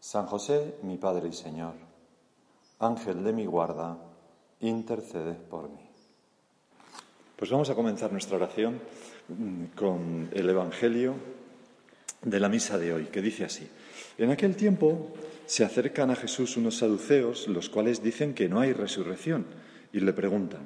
San José, mi Padre y Señor, Ángel de mi guarda, intercede por mí. Pues vamos a comenzar nuestra oración mm, con el Evangelio de la misa de hoy, que dice así. En aquel tiempo se acercan a Jesús unos saduceos, los cuales dicen que no hay resurrección, y le preguntan,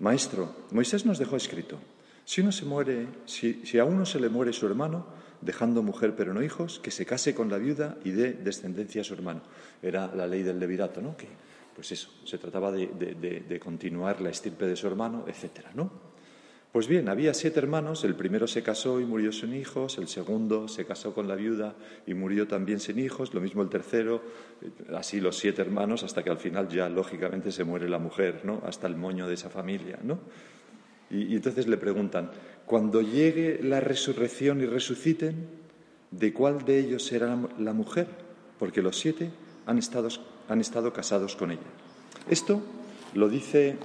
Maestro, Moisés nos dejó escrito, si, uno se muere, si, si a uno se le muere su hermano, dejando mujer pero no hijos, que se case con la viuda y dé descendencia a su hermano. Era la ley del levirato, ¿no? Que, pues eso, se trataba de, continuar la estirpe de su hermano, etcétera, ¿no? Pues bien, había siete hermanos, el primero se casó y murió sin hijos, el segundo se casó con la viuda y murió también sin hijos, lo mismo el tercero, así los siete hermanos, hasta que al final ya lógicamente se muere la mujer, ¿no? Hasta el moño de esa familia, ¿no? y entonces le preguntan, cuando llegue la resurrección y resuciten, ¿de cuál de ellos será la mujer? Porque los siete han estado, han estado casados con ella. Esto lo, dice,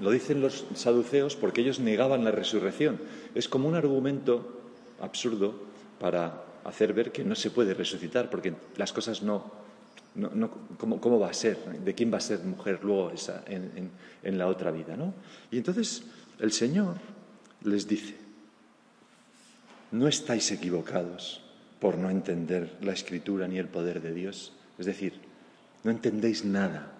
lo dicen los saduceos porque ellos negaban la resurrección. Es como un argumento absurdo para hacer ver que no se puede resucitar, porque las cosas no, no, ¿cómo, va a ser? ¿De quién va a ser mujer luego esa, en, en, la otra vida? ¿no? Y entonces el Señor les dice, no estáis equivocados por no entender la escritura ni el poder de Dios. Es decir, no entendéis nada.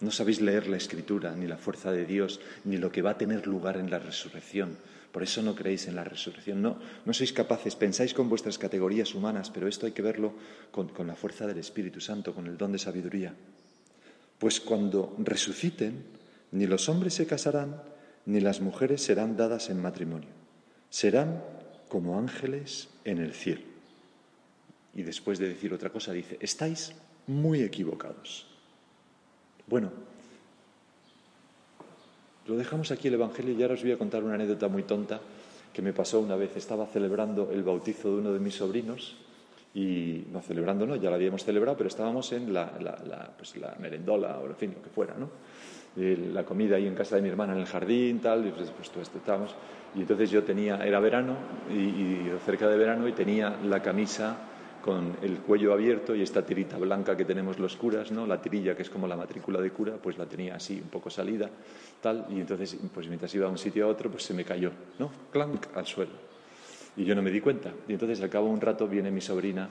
No sabéis leer la escritura, ni la fuerza de Dios, ni lo que va a tener lugar en la resurrección. Por eso no creéis en la resurrección. No, no sois capaces, pensáis con vuestras categorías humanas, pero esto hay que verlo con, con la fuerza del Espíritu Santo, con el don de sabiduría. Pues cuando resuciten, ni los hombres se casarán, ni las mujeres serán dadas en matrimonio. Serán como ángeles en el cielo. Y después de decir otra cosa dice, estáis muy equivocados. Bueno, lo dejamos aquí el Evangelio y ahora os voy a contar una anécdota muy tonta que me pasó una vez. Estaba celebrando el bautizo de uno de mis sobrinos y no celebrando, no, ya lo habíamos celebrado, pero estábamos en la, pues la merendola o en fin, lo que fuera, ¿no? La comida ahí en casa de mi hermana en el jardín, tal, y pues, pues todo esto estábamos. Y entonces yo tenía, era verano, y, cerca de verano, y tenía la camisa con el cuello abierto y esta tirita blanca que tenemos los curas, ¿no? La tirilla que es como la matrícula de cura, pues la tenía así, un poco salida, tal, y entonces, pues mientras iba de un sitio a otro, pues se me cayó, ¿no? Clank al suelo. Y yo no me di cuenta. Y entonces al cabo de un rato viene mi sobrina,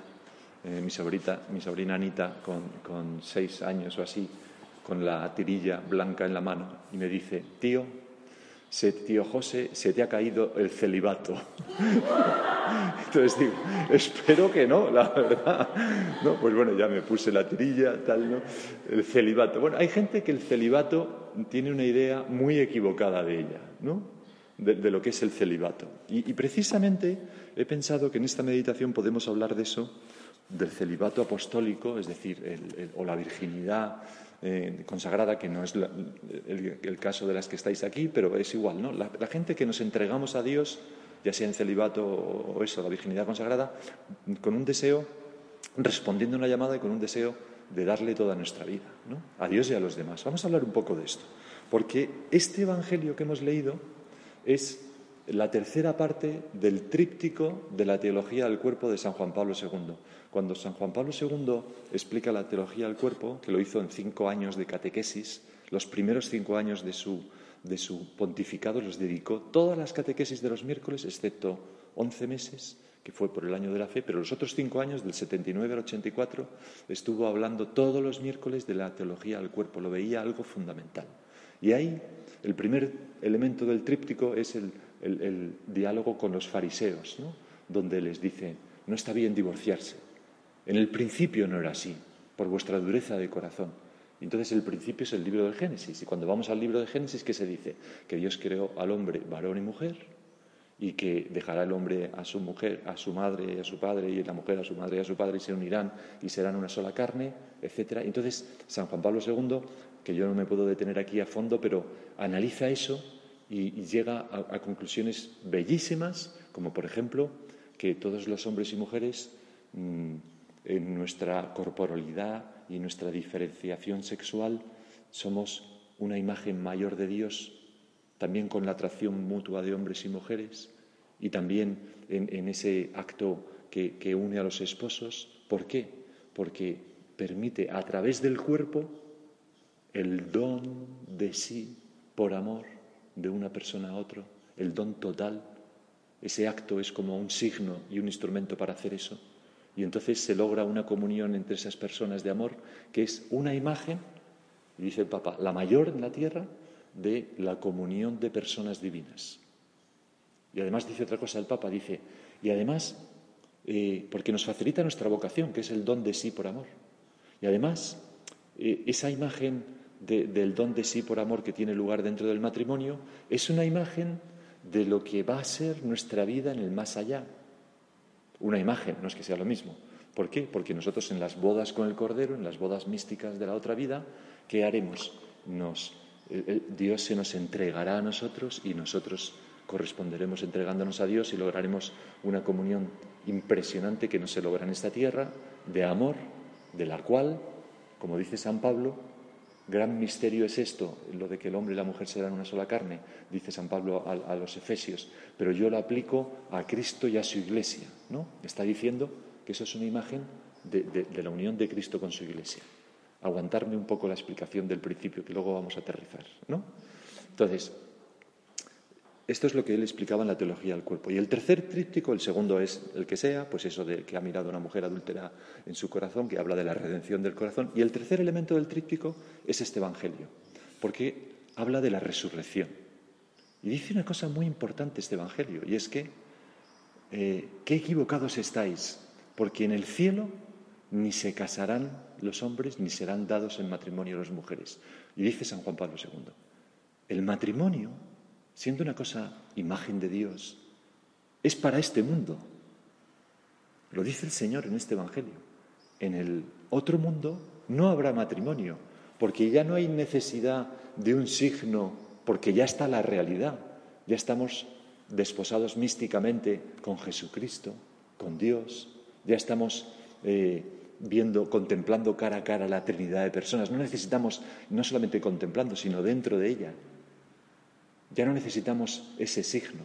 eh, mi sobrita, mi sobrina Anita, con, con seis años o así, con la tirilla blanca en la mano y me dice, tío, se, tío José, se te ha caído el celibato. Entonces digo, espero que no, la verdad. No, pues bueno, ya me puse la tirilla, tal, ¿no? El celibato. Bueno, hay gente que el celibato tiene una idea muy equivocada de ella, ¿no? De, lo que es el celibato. Y, precisamente he pensado que en esta meditación podemos hablar de eso, del celibato apostólico, es decir, o la virginidad eh, consagrada, que no es el, caso de las que estáis aquí, pero es igual, ¿no? La, gente que nos entregamos a Dios, ya sea en celibato o eso, la virginidad consagrada, con un deseo, respondiendo a una llamada y con un deseo de darle toda nuestra vida, ¿no? A Dios y a los demás. Vamos a hablar un poco de esto, porque este Evangelio que hemos leído es la tercera parte del tríptico de la teología del cuerpo de San Juan Pablo II. Cuando San Juan Pablo II explica la teología del cuerpo, que lo hizo en cinco años de catequesis, los primeros cinco años de su, pontificado los dedicó todas las catequesis de los miércoles, excepto once meses, que fue por el año de la fe, pero los otros cinco años, del 79 al 84, estuvo hablando todos los miércoles de la teología del cuerpo, lo veía algo fundamental. Y ahí el primer elemento del tríptico es el, el diálogo con los fariseos, ¿no? donde les dice, no está bien divorciarse, en el principio no era así, por vuestra dureza de corazón. Entonces el principio es el libro del Génesis. Y cuando vamos al libro de Génesis, ¿qué se dice? Que Dios creó al hombre varón y mujer y que dejará el hombre a su mujer, a su madre y a su padre, y la mujer a su madre y a su padre, y se unirán y serán una sola carne, etc. Entonces, San Juan Pablo II, que yo no me puedo detener aquí a fondo, pero analiza eso y, llega a, conclusiones bellísimas, como por ejemplo que todos los hombres y mujeres, mm, en nuestra corporalidad y nuestra diferenciación sexual, somos una imagen mayor de Dios también con la atracción mutua de hombres y mujeres y también en, ese acto que, que, une a los esposos. ¿Por qué? Porque permite a través del cuerpo el don de sí por amor de una persona a otro, el don total. Ese acto es como un signo y un instrumento para hacer eso. Y entonces se logra una comunión entre esas personas de amor que es una imagen, dice el Papa, la mayor en la tierra de la comunión de personas divinas. Y además dice otra cosa el Papa, dice, y además, eh, porque nos facilita nuestra vocación, que es el don de sí por amor. Y además, eh, esa imagen del don de sí por amor que tiene lugar dentro del matrimonio es una imagen de lo que va a ser nuestra vida en el más allá. Una imagen, no es que sea lo mismo. ¿Por qué? Porque nosotros en las bodas con el Cordero, en las bodas místicas de la otra vida, ¿qué haremos? Nos Dios se nos entregará a nosotros y nosotros corresponderemos entregándonos a Dios y lograremos una comunión impresionante que no se logra en esta tierra, de amor, de la cual, como dice San Pablo, gran misterio es esto, lo de que el hombre y la mujer serán una sola carne, dice San Pablo a, los Efesios, pero yo lo aplico a Cristo y a su iglesia, ¿no? Está diciendo que eso es una imagen de la unión de Cristo con su iglesia aguantarme un poco la explicación del principio que luego vamos a aterrizar, ¿no? Entonces, esto es lo que él explicaba en la teología del cuerpo. Y el tercer tríptico, el segundo es el que sea, pues eso de que ha mirado una mujer adúltera en su corazón, que habla de la redención del corazón. Y el tercer elemento del tríptico es este Evangelio, porque habla de la resurrección. Y dice una cosa muy importante este Evangelio, y es que, eh, qué equivocados estáis, porque en el cielo ni se casarán los hombres ni serán dados en matrimonio las mujeres. Y dice San Juan Pablo II, el matrimonio, siendo una cosa imagen de Dios, es para este mundo. Lo dice el Señor en este Evangelio. En el otro mundo no habrá matrimonio, porque ya no hay necesidad de un signo, porque ya está la realidad, ya estamos desposados místicamente con Jesucristo, con Dios, ya estamos eh, viendo, contemplando cara a cara la Trinidad de personas. No necesitamos, no solamente contemplando, sino dentro de ella. Ya no necesitamos ese signo.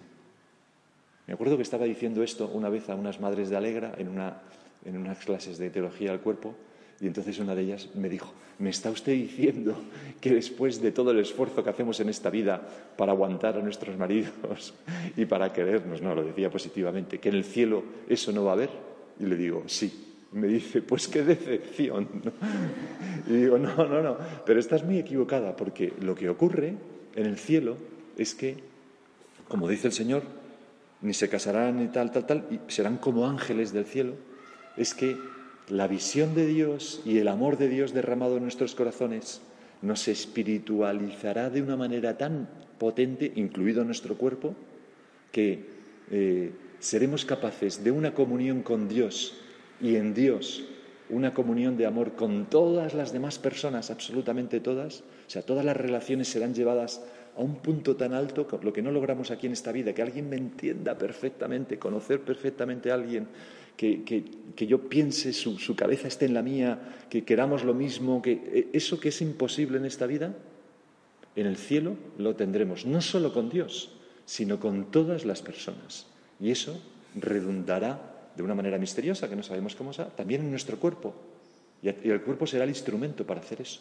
Me acuerdo que estaba diciendo esto una vez a unas madres de Alegra en, una, en unas clases de teología del cuerpo y entonces una de ellas me dijo, ¿me está usted diciendo que después de todo el esfuerzo que hacemos en esta vida para aguantar a nuestros maridos y para querernos, no, lo decía positivamente, que en el cielo eso no va a haber? Y le digo, sí, me dice, pues qué decepción. Y digo, no, no, no, pero estás muy equivocada porque lo que ocurre en el cielo es que, como dice el Señor, ni se casarán ni tal, tal, tal, y serán como ángeles del cielo, es que la visión de Dios y el amor de Dios derramado en nuestros corazones nos espiritualizará de una manera tan potente, incluido nuestro cuerpo, que eh, seremos capaces de una comunión con Dios y en Dios una comunión de amor con todas las demás personas, absolutamente todas, o sea, todas las relaciones serán llevadas a un punto tan alto, lo que no logramos aquí en esta vida, que alguien me entienda perfectamente, conocer perfectamente a alguien, que, que, yo piense, su, su, cabeza esté en la mía, que queramos lo mismo, que eh, eso que es imposible en esta vida, en el cielo lo tendremos, no solo con Dios, sino con todas las personas. Y eso redundará de una manera misteriosa que no sabemos cómo será, también en nuestro cuerpo. Y el cuerpo será el instrumento para hacer eso.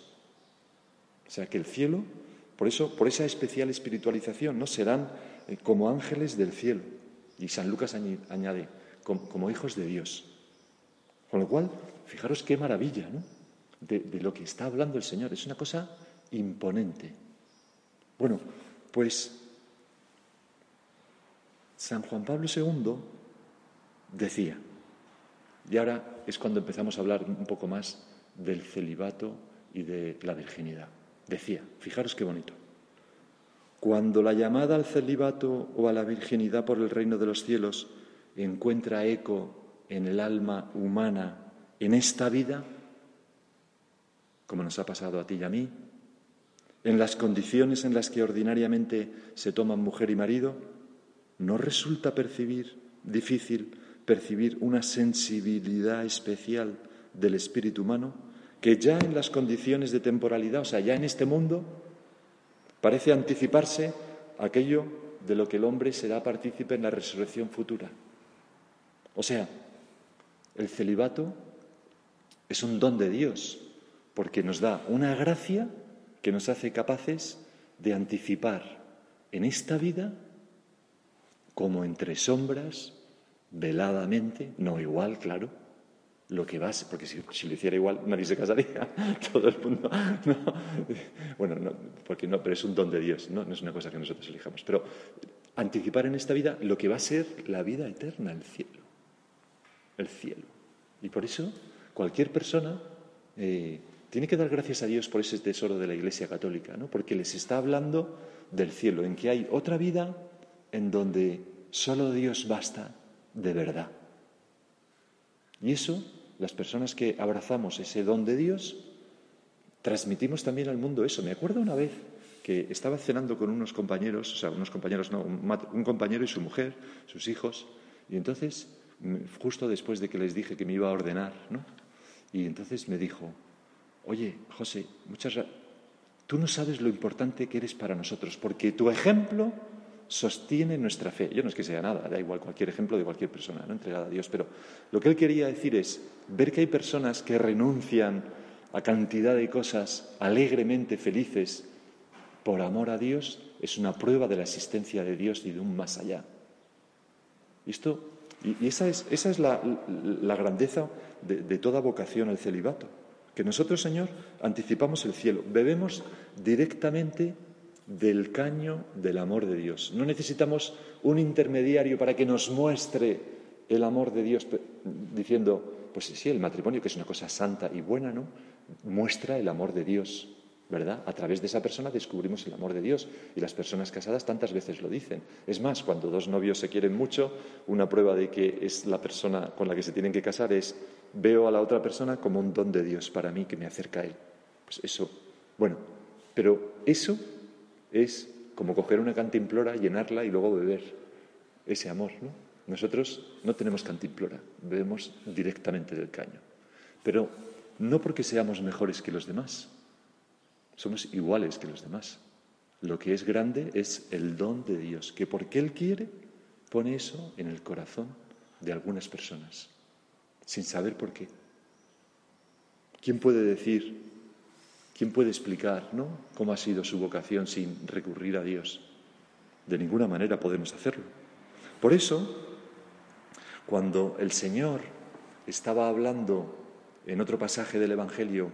O sea que el cielo, por eso, por esa especial espiritualización, no serán eh, como ángeles del cielo. Y San Lucas añade, como, hijos de Dios. Con lo cual, fijaros qué maravilla, ¿no? De, de lo que está hablando el Señor. Es una cosa imponente. Bueno, pues San Juan Pablo II decía. Y ahora es cuando empezamos a hablar un poco más del celibato y de la virginidad. Decía, fijaros qué bonito. Cuando la llamada al celibato o a la virginidad por el reino de los cielos encuentra eco en el alma humana en esta vida, como nos ha pasado a ti y a mí, en las condiciones en las que ordinariamente se toman mujer y marido, ¿no resulta percibir difícil percibir una sensibilidad especial del espíritu humano que ya en las condiciones de temporalidad, o sea, ya en este mundo, parece anticiparse aquello de lo que el hombre será partícipe en la resurrección futura. O sea, el celibato es un don de Dios, porque nos da una gracia que nos hace capaces de anticipar en esta vida, como entre sombras, veladamente, no igual, claro, lo que va porque si, lo hiciera igual nadie se casaría, todo el mundo, bueno, no, porque no, pero es un don de Dios, ¿no? no es una cosa que nosotros elijamos, pero anticipar en esta vida lo que va a ser la vida eterna, el cielo, el cielo. Y por eso cualquier persona eh, tiene que dar gracias a Dios por ese tesoro de la Iglesia Católica, ¿no? porque les está hablando del cielo, en que hay otra vida en donde solo Dios basta de verdad. Y eso, las personas que abrazamos ese don de Dios, transmitimos también al mundo eso. Me acuerdo una vez que estaba cenando con unos compañeros, o sea, unos compañeros, no, un compañero y su mujer, sus hijos, y entonces, justo después de que les dije que me iba a ordenar, ¿no? Y entonces me dijo, oye, José, muchas tú no sabes lo importante que eres para nosotros, porque tu ejemplo sostiene nuestra fe. Yo no es que sea nada, da igual cualquier ejemplo de cualquier persona, no entregada a Dios, pero lo que él quería decir es ver que hay personas que renuncian a cantidad de cosas alegremente felices por amor a Dios, es una prueba de la existencia de Dios y de un más allá. Y esa es, esa es la, grandeza de, de toda vocación al celibato, que nosotros, Señor, anticipamos el cielo, bebemos directamente del caño del amor de Dios. No necesitamos un intermediario para que nos muestre el amor de Dios diciendo, pues sí, el matrimonio, que es una cosa santa y buena, ¿no? Muestra el amor de Dios, ¿verdad? A través de esa persona descubrimos el amor de Dios y las personas casadas tantas veces lo dicen. Es más, cuando dos novios se quieren mucho, una prueba de que es la persona con la que se tienen que casar es veo a la otra persona como un don de Dios para mí que me acerca a él. Pues eso, bueno, pero eso es como coger una cantimplora, llenarla y luego beber ese amor. ¿no? Nosotros no tenemos cantimplora, bebemos directamente del caño. Pero no porque seamos mejores que los demás, somos iguales que los demás. Lo que es grande es el don de Dios, que porque Él quiere pone eso en el corazón de algunas personas, sin saber por qué. ¿Quién puede decir ¿Quién puede explicar ¿no? cómo ha sido su vocación sin recurrir a Dios? De ninguna manera podemos hacerlo. Por eso, cuando el Señor estaba hablando en otro pasaje del Evangelio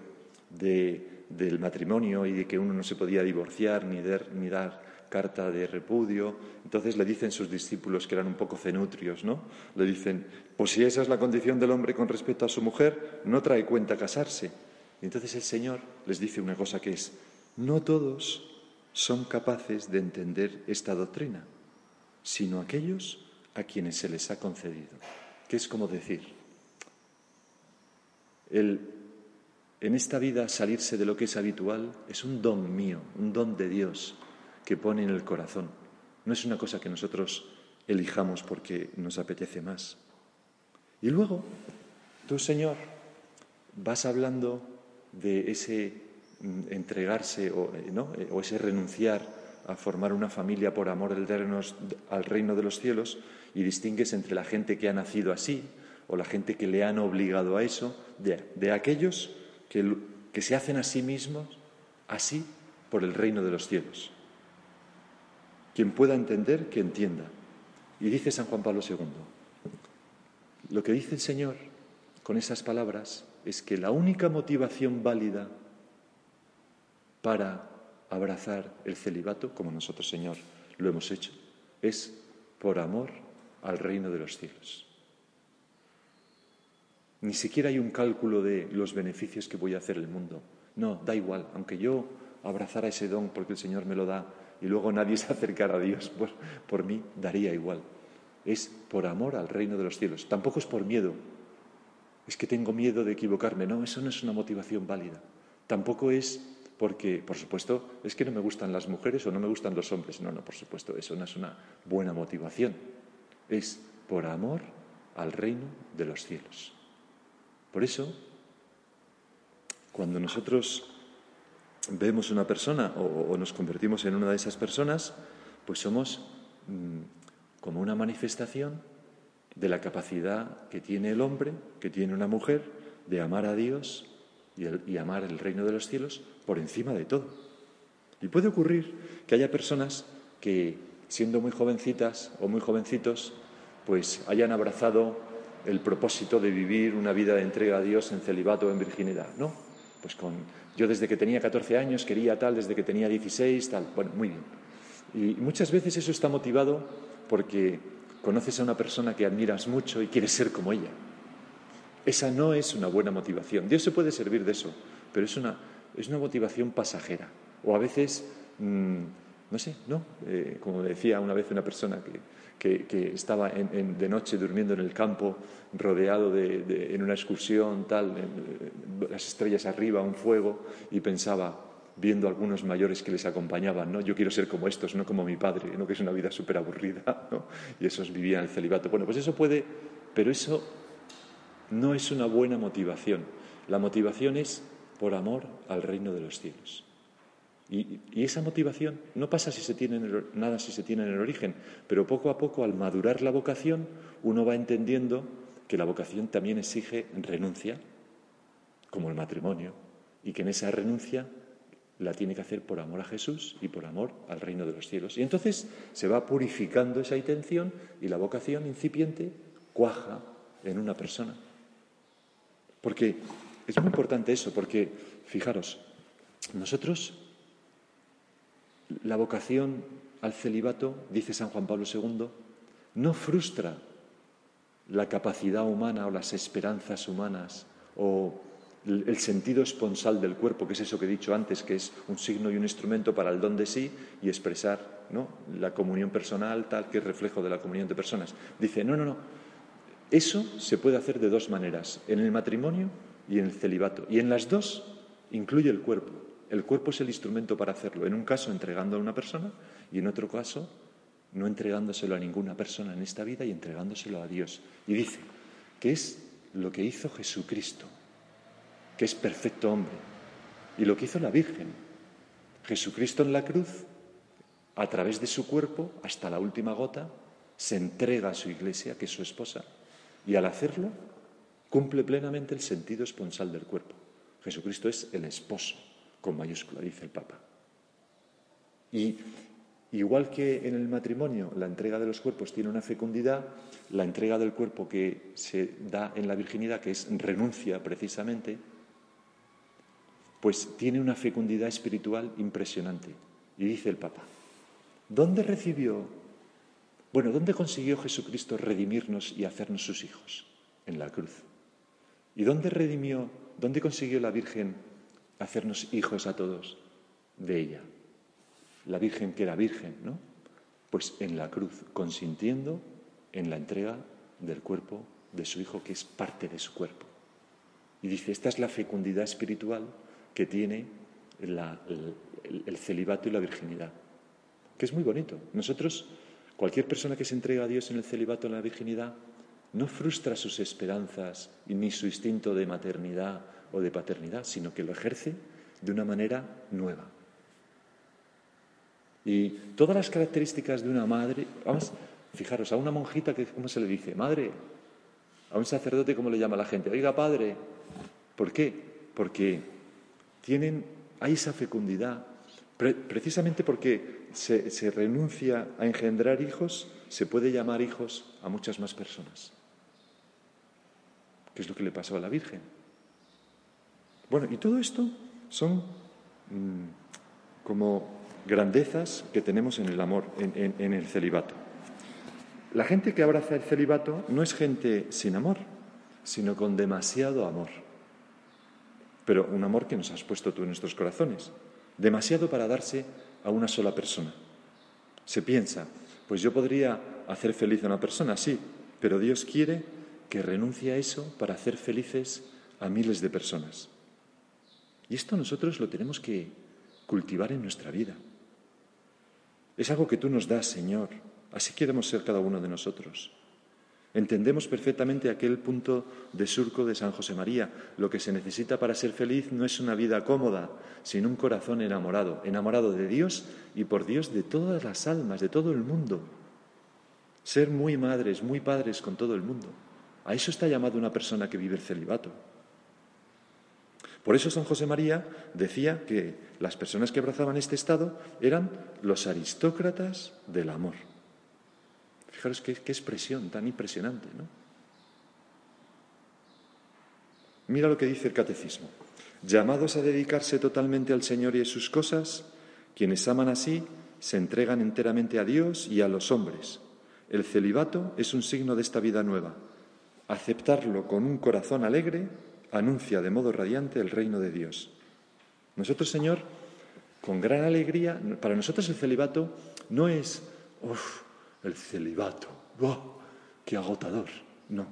del matrimonio y de que uno no se podía divorciar ni, ni dar carta de repudio. Entonces le dicen sus discípulos que eran un poco cenutrios, ¿no? Le dicen, pues si esa es la condición del hombre con respecto a su mujer, no trae cuenta casarse. Entonces el Señor les dice una cosa que es, no todos son capaces de entender esta doctrina, sino aquellos a quienes se les ha concedido. Que es como decir, el, en esta vida salirse de lo que es habitual es un don mío, un don de Dios que pone en el corazón. No es una cosa que nosotros elijamos porque nos apetece más. Y luego, tú, Señor, vas hablando de ese mm, entregarse o, eh, eh, o ese renunciar a formar una familia por amor al reino de los cielos y distingues entre la gente que ha nacido así o la gente que le han obligado a eso, de, aquellos que, que se hacen a sí mismos así por el reino de los cielos. Quien pueda entender, que entienda. Y dice San Juan Pablo II, lo que dice el Señor con esas palabras es que la única motivación válida para abrazar el celibato, como nosotros, Señor, lo hemos hecho, es por amor al reino de los cielos. Ni siquiera hay un cálculo de los beneficios que voy a hacer el mundo. No, da igual, aunque yo abrazara ese don porque el Señor me lo da y luego nadie se acercara a Dios por, por mí, daría igual. Es por amor al reino de los cielos. Tampoco es por miedo. Es que tengo miedo de equivocarme. No, eso no es una motivación válida. Tampoco es porque, por supuesto, es que no me gustan las mujeres o no me gustan los hombres. No, no, por supuesto, eso no es una buena motivación. Es por amor al reino de los cielos. Por eso, cuando nosotros vemos una persona o, nos convertimos en una de esas personas, pues somos mm, como una manifestación de la capacidad que tiene el hombre, que tiene una mujer, de amar a Dios y, amar el reino de los cielos por encima de todo. Y puede ocurrir que haya personas que, siendo muy jovencitas o muy jovencitos, pues hayan abrazado el propósito de vivir una vida de entrega a Dios en celibato o en virginidad, ¿no? Pues con yo desde que tenía 14 años quería tal, desde que tenía 16, tal. Bueno, muy bien. Y muchas veces eso está motivado porque conoces a una persona que admiras mucho y quieres ser como ella. Esa no es una buena motivación. Dios se puede servir de eso, pero es una, es una motivación pasajera. O a veces, mm, no sé, ¿no? Eh, como decía una vez una persona que, que, estaba de noche durmiendo en el campo, rodeado de, en una excursión, tal, las estrellas arriba, un fuego, y pensaba, viendo a algunos mayores que les acompañaban, ¿no? Yo quiero ser como estos, no como mi padre, ¿no? Que es una vida súper aburrida, ¿no? Y esos vivían el celibato. Bueno, pues eso puede, pero eso no es una buena motivación. La motivación es por amor al reino de los cielos. Y, esa motivación no pasa si se tiene nada si se tiene en el origen, pero poco a poco, al madurar la vocación, uno va entendiendo que la vocación también exige renuncia, como el matrimonio, y que en esa renuncia la tiene que hacer por amor a Jesús y por amor al reino de los cielos. Y entonces se va purificando esa intención y la vocación incipiente cuaja en una persona. Porque es muy importante eso, porque fijaros, nosotros la vocación al celibato, dice San Juan Pablo II, no frustra la capacidad humana o las esperanzas humanas o el sentido esponsal del cuerpo, que es eso que he dicho antes, que es un signo y un instrumento para el don de sí y expresar ¿no? la comunión personal, tal que es reflejo de la comunión de personas. Dice, no, no, no, eso se puede hacer de dos maneras, en el matrimonio y en el celibato. Y en las dos incluye el cuerpo. El cuerpo es el instrumento para hacerlo. En un caso entregando a una persona y en otro caso no entregándoselo a ninguna persona en esta vida y entregándoselo a Dios. Y dice que es lo que hizo Jesucristo, que es perfecto hombre, y lo que hizo la Virgen. Jesucristo en la cruz, a través de su cuerpo, hasta la última gota, se entrega a su iglesia, que es su esposa, y al hacerlo cumple plenamente el sentido esponsal del cuerpo. Jesucristo es el esposo, con mayúscula, dice el Papa. Y igual que en el matrimonio la entrega de los cuerpos tiene una fecundidad, la entrega del cuerpo que se da en la virginidad, que es renuncia precisamente, pues tiene una fecundidad espiritual impresionante. Y dice el Papa, ¿dónde recibió bueno, ¿dónde consiguió Jesucristo redimirnos y hacernos sus hijos? En la cruz. ¿Y dónde redimió, dónde consiguió la Virgen hacernos hijos a todos? De ella. La Virgen que era Virgen, ¿no? Pues en la cruz, consintiendo en la entrega del cuerpo de su Hijo, que es parte de su cuerpo. Y dice, esta es la fecundidad espiritual que tiene el, el celibato y la virginidad, que es muy bonito. Nosotros Cualquier persona que se entrega a Dios en el celibato, en la virginidad, no frustra sus esperanzas ni su instinto de maternidad o de paternidad, sino que lo ejerce de una manera nueva. Y todas las características de una madre, vamos, fijaros, a una monjita, que, ¿cómo se le dice? Madre, a un sacerdote, ¿cómo le llama la gente? Oiga, padre, ¿por qué? Porque tienen, hay esa fecundidad, precisamente porque se, renuncia a engendrar hijos, se puede llamar hijos a muchas más personas. ¿Qué es lo que le pasó a la Virgen? Bueno, y todo esto son mm, como grandezas que tenemos en el amor, en el celibato. La gente que abraza el celibato no es gente sin amor, sino con demasiado amor. Pero un amor que nos has puesto tú en nuestros corazones. Demasiado para darse a una sola persona. Se piensa, pues yo podría hacer feliz a una persona, sí, pero Dios quiere que renuncie a eso para hacer felices a miles de personas. Y esto nosotros lo tenemos que cultivar en nuestra vida. Es algo que tú nos das, Señor. Así queremos ser cada uno de nosotros. Entendemos perfectamente aquel punto de surco de San José María. Lo que se necesita para ser feliz no es una vida cómoda, sino un corazón enamorado, enamorado de Dios y por Dios de todas las almas, de todo el mundo. Ser muy madres, muy padres con todo el mundo. A eso está llamado una persona que vive el celibato. Por eso San José María decía que las personas que abrazaban este estado eran los aristócratas del amor. Fijaros qué, expresión tan impresionante, ¿no? Mira lo que dice el catecismo. Llamados a dedicarse totalmente al Señor y a sus cosas, quienes aman así se entregan enteramente a Dios y a los hombres. El celibato es un signo de esta vida nueva. Aceptarlo con un corazón alegre anuncia de modo radiante el reino de Dios. Nosotros, Señor, con gran alegría, para nosotros el celibato no es, el celibato. ¡Oh, ¡Qué agotador! No,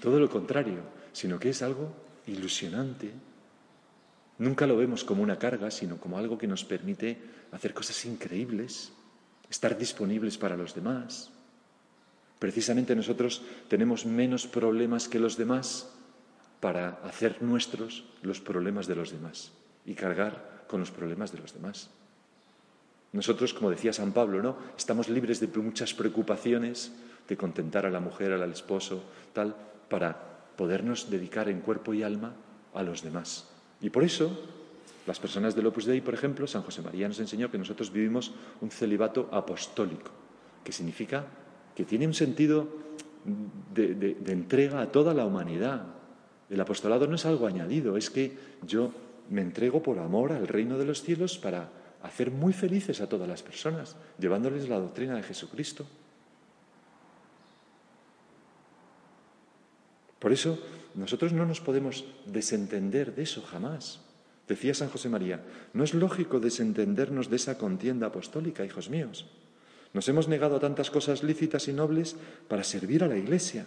todo lo contrario, sino que es algo ilusionante. Nunca lo vemos como una carga, sino como algo que nos permite hacer cosas increíbles, estar disponibles para los demás. Precisamente nosotros tenemos menos problemas que los demás para hacer nuestros los problemas de los demás y cargar con los problemas de los demás. Nosotros, como decía San Pablo, ¿no? Estamos libres de muchas preocupaciones, de contentar a la mujer, al esposo, tal, para podernos dedicar en cuerpo y alma a los demás. Y por eso, las personas del Opus Dei, por ejemplo, San José María nos enseñó que nosotros vivimos un celibato apostólico, que significa que tiene un sentido de, de entrega a toda la humanidad. El apostolado no es algo añadido, es que yo me entrego por amor al reino de los cielos para hacer muy felices a todas las personas, llevándoles la doctrina de Jesucristo. Por eso nosotros no nos podemos desentender de eso jamás. Decía San José María, no es lógico desentendernos de esa contienda apostólica, hijos míos. Nos hemos negado a tantas cosas lícitas y nobles para servir a la Iglesia,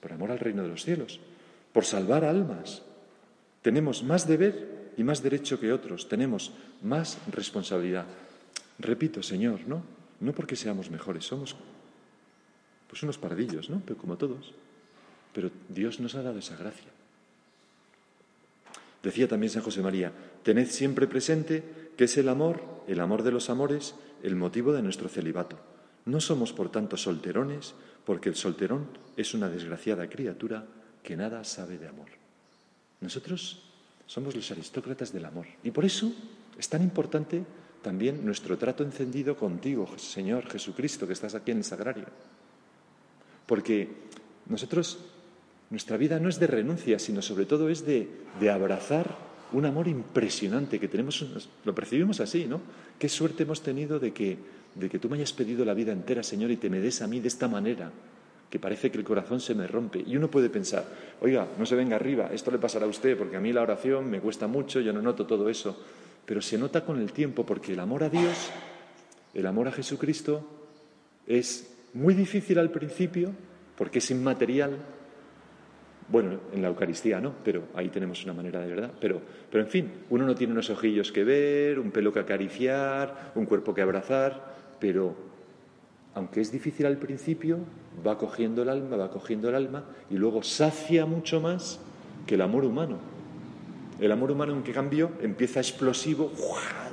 por amor al reino de los cielos, por salvar almas. Tenemos más deber y más derecho que otros, tenemos más responsabilidad. Repito, Señor, ¿no? No porque seamos mejores, somos pues unos pardillos, ¿no? Pero como todos. Pero Dios nos ha dado esa gracia. Decía también San José María, tened siempre presente que es el amor, el amor de los amores, el motivo de nuestro celibato. No somos, por tanto, solterones, porque el solterón es una desgraciada criatura que nada sabe de amor. Nosotros somos los aristócratas del amor. Y por eso es tan importante también nuestro trato encendido contigo, Señor Jesucristo, que estás aquí en el sagrario. Porque nosotros, nuestra vida no es de renuncia, sino sobre todo es de, de abrazar un amor impresionante que tenemos, lo percibimos así, ¿no? Qué suerte hemos tenido de que, de que tú me hayas pedido la vida entera, Señor, y te me des a mí de esta manera, que parece que el corazón se me rompe. Y uno puede pensar, oiga, no se venga arriba, esto le pasará a usted, porque a mí la oración me cuesta mucho, yo no noto todo eso. Pero se nota con el tiempo, porque el amor a Dios, el amor a Jesucristo, es muy difícil al principio, porque es inmaterial. Bueno, en la Eucaristía no, pero ahí tenemos una manera de verdad. Pero, pero en fin, uno no tiene unos ojillos que ver, un pelo que acariciar, un cuerpo que abrazar, pero aunque es difícil al principio, va cogiendo el alma, va cogiendo el alma y luego sacia mucho más que el amor humano. El amor humano, en cambio, empieza explosivo,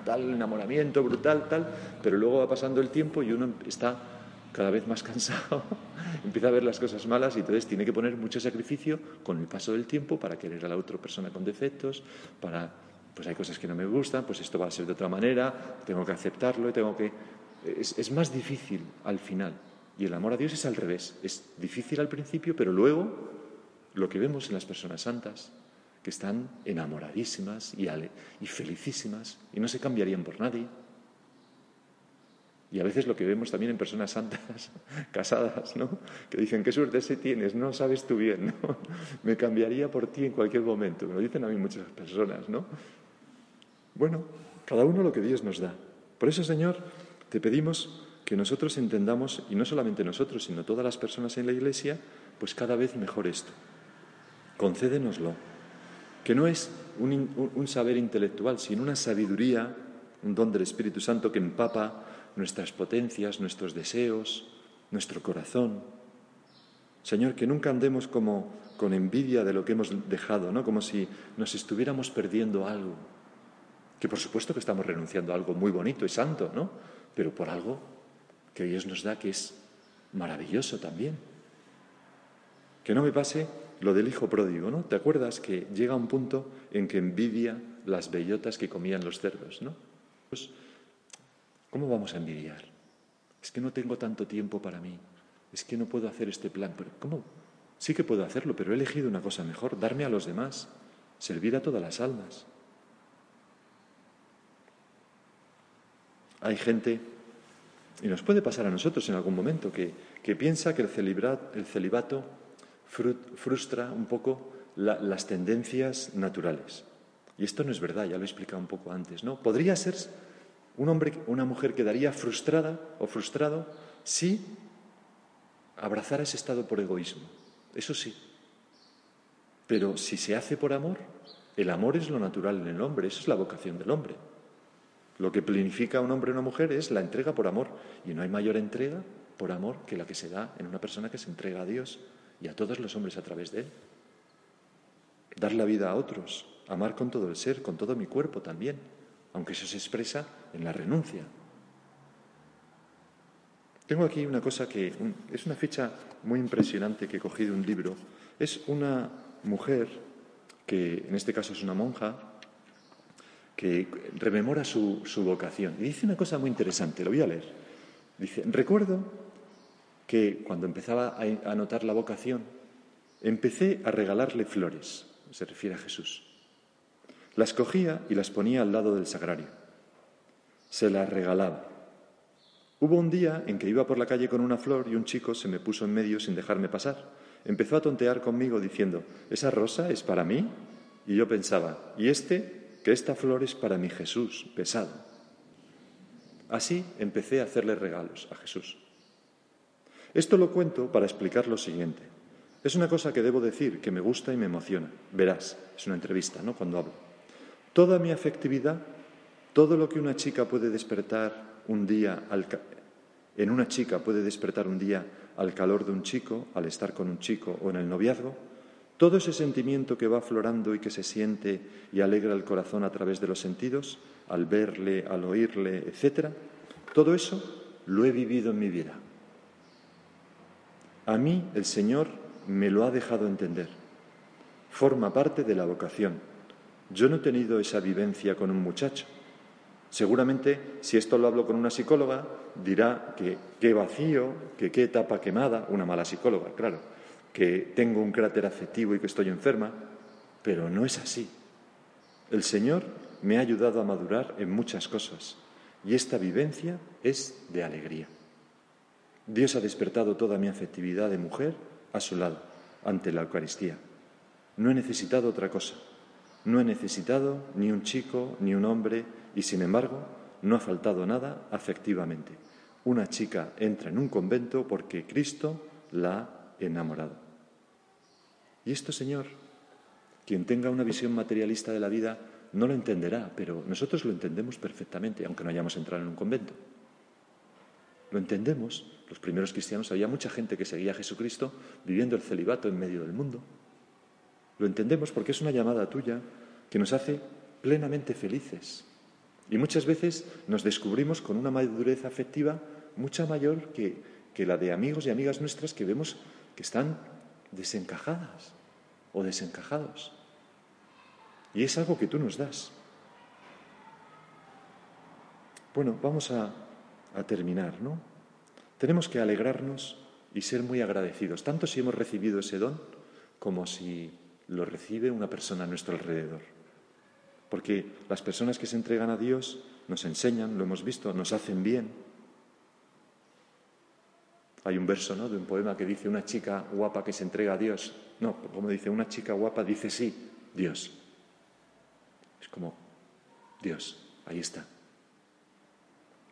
tal enamoramiento brutal, tal, pero luego va pasando el tiempo y uno está cada vez más cansado, empieza a ver las cosas malas y entonces tiene que poner mucho sacrificio con el paso del tiempo para querer a la otra persona con defectos, para, pues hay cosas que no me gustan, pues esto va a ser de otra manera, tengo que aceptarlo y tengo que es, más difícil al final. Y el amor a Dios es al revés. Es difícil al principio, pero luego lo que vemos en las personas santas, que están enamoradísimas y, y felicísimas y no se cambiarían por nadie. Y a veces lo que vemos también en personas santas, casadas, ¿no? Que dicen, qué suerte se tienes, no sabes tú bien, ¿no? Me cambiaría por ti en cualquier momento. Me lo dicen a mí muchas personas, ¿no? Bueno, cada uno lo que Dios nos da. Por eso, Señor, te pedimos que nosotros entendamos, y no solamente nosotros, sino todas las personas en la Iglesia, pues cada vez mejor esto. Concédenoslo. Que no es un, saber intelectual, sino una sabiduría, un don del Espíritu Santo que empapa nuestras potencias, nuestros deseos, nuestro corazón. Señor, que nunca andemos como con envidia de lo que hemos dejado, ¿no? Como si nos estuviéramos perdiendo algo. Que por supuesto que estamos renunciando a algo muy bonito y santo, ¿no? Pero por algo que Dios nos da que es maravilloso también. Que no me pase lo del hijo pródigo, ¿no? ¿Te acuerdas que llega un punto en que envidia las bellotas que comían los cerdos, ¿no? Pues, ¿cómo vamos a envidiar? Es que no tengo tanto tiempo para mí. Es que no puedo hacer este plan. Pero ¿Cómo? Sí que puedo hacerlo, pero he elegido una cosa mejor, darme a los demás, servir a todas las almas. Hay gente, y nos puede pasar a nosotros en algún momento, que, piensa que el celibato frustra un poco las tendencias naturales. Y esto no es verdad, ya lo he explicado un poco antes, ¿no? Podría ser un hombre, una mujer quedaría frustrada o frustrado si abrazara ese estado por egoísmo. Eso sí. Pero si se hace por amor, el amor es lo natural en el hombre, eso es la vocación del hombre. Lo que planifica un hombre o una mujer es la entrega por amor. Y no hay mayor entrega por amor que la que se da en una persona que se entrega a Dios y a todos los hombres a través de Él. Dar la vida a otros, amar con todo el ser, con todo mi cuerpo también, aunque eso se expresa en la renuncia. Tengo aquí una cosa que es una fecha muy impresionante que he cogido un libro. Es una mujer que en este caso es una monja que rememora su, su vocación. Y dice una cosa muy interesante, lo voy a leer. Dice, recuerdo que cuando empezaba a notar la vocación, empecé a regalarle flores, se refiere a Jesús. Las cogía y las ponía al lado del sagrario. Se las regalaba. Hubo un día en que iba por la calle con una flor y un chico se me puso en medio sin dejarme pasar. Empezó a tontear conmigo diciendo, ¿esa rosa es para mí? Y yo pensaba, ¿y este? Que esta flor es para mi Jesús, pesado. Así empecé a hacerle regalos a Jesús. Esto lo cuento para explicar lo siguiente. Es una cosa que debo decir que me gusta y me emociona. Verás, es una entrevista, ¿no? Cuando hablo. Toda mi afectividad, todo lo que una chica puede despertar un día en una chica puede despertar un día al calor de un chico, al estar con un chico o en el noviazgo, todo ese sentimiento que va aflorando y que se siente y alegra el corazón a través de los sentidos, al verle, al oírle, etc., todo eso lo he vivido en mi vida. A mí el Señor me lo ha dejado entender. Forma parte de la vocación. Yo no he tenido esa vivencia con un muchacho. Seguramente, si esto lo hablo con una psicóloga, dirá que qué vacío, que qué etapa quemada, una mala psicóloga, claro, que tengo un cráter afectivo y que estoy enferma, pero no es así. El Señor me ha ayudado a madurar en muchas cosas y esta vivencia es de alegría. Dios ha despertado toda mi afectividad de mujer a su lado, ante la Eucaristía. No he necesitado otra cosa. No he necesitado ni un chico ni un hombre y, sin embargo, no ha faltado nada afectivamente. Una chica entra en un convento porque Cristo la enamorado. Y esto, Señor, quien tenga una visión materialista de la vida no lo entenderá, pero nosotros lo entendemos perfectamente, aunque no hayamos entrado en un convento. Lo entendemos. Los primeros cristianos había mucha gente que seguía a Jesucristo viviendo el celibato en medio del mundo. Lo entendemos porque es una llamada tuya que nos hace plenamente felices. Y muchas veces nos descubrimos con una madurez afectiva mucha mayor que, que la de amigos y amigas nuestras que vemos que están desencajadas o desencajados. Y es algo que tú nos das. Bueno, vamos a a terminar, ¿no? Tenemos que alegrarnos y ser muy agradecidos, tanto si hemos recibido ese don como si lo recibe una persona a nuestro alrededor. Porque las personas que se entregan a Dios nos enseñan, lo hemos visto, nos hacen bien. Hay un verso ¿no? de un poema que dice una chica guapa que se entrega a Dios. No, como dice una chica guapa, dice sí, Dios. Es como Dios, ahí está.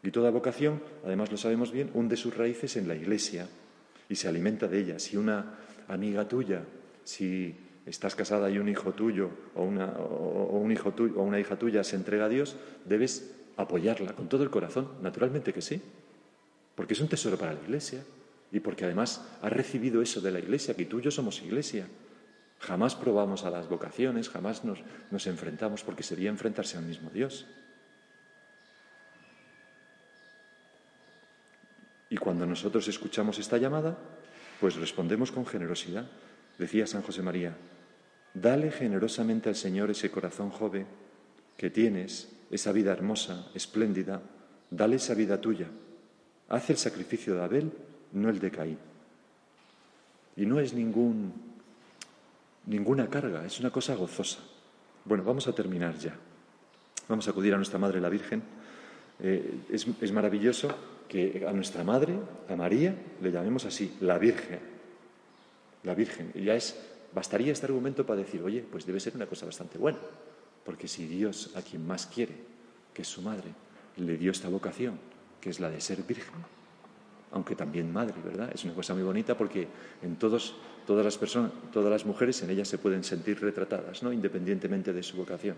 Y toda vocación, además lo sabemos bien, hunde sus raíces en la Iglesia y se alimenta de ella. Si una amiga tuya, si estás casada y un hijo tuyo o una, un hijo tuyo, o una hija tuya se entrega a Dios, debes apoyarla con todo el corazón, naturalmente que sí, porque es un tesoro para la Iglesia y porque además has recibido eso de la Iglesia, que tú y yo somos Iglesia. Jamás probamos a las vocaciones, jamás nos, nos enfrentamos, porque sería enfrentarse al mismo Dios. Y cuando nosotros escuchamos esta llamada, pues respondemos con generosidad. Decía San José María, dale generosamente al Señor ese corazón joven que tienes, esa vida hermosa, espléndida, dale esa vida tuya. Haz el sacrificio de Abel, no el de Caín. Y no es ningún, ninguna carga, es una cosa gozosa. Bueno, vamos a terminar ya. Vamos a acudir a nuestra Madre la Virgen. Eh, es, es maravilloso que a nuestra Madre, a María, le llamemos así, la Virgen. La Virgen. Y ya es, bastaría este argumento para decir, oye, pues debe ser una cosa bastante buena. Porque si Dios, a quien más quiere, que es su madre, le dio esta vocación, que es la de ser virgen, aunque también madre, ¿verdad? Es una cosa muy bonita porque en todos, todas las personas, todas las mujeres en ella se pueden sentir retratadas, ¿no? Independientemente de su vocación.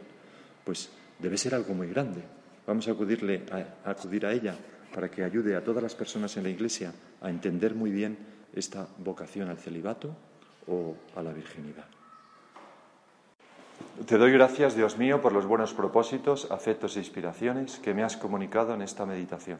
Pues debe ser algo muy grande. Vamos a, acudirle a acudir a ella para que ayude a todas las personas en la Iglesia a entender muy bien esta vocación al celibato o a la virginidad. Te doy gracias, Dios mío, por los buenos propósitos, afectos e inspiraciones que me has comunicado en esta meditación.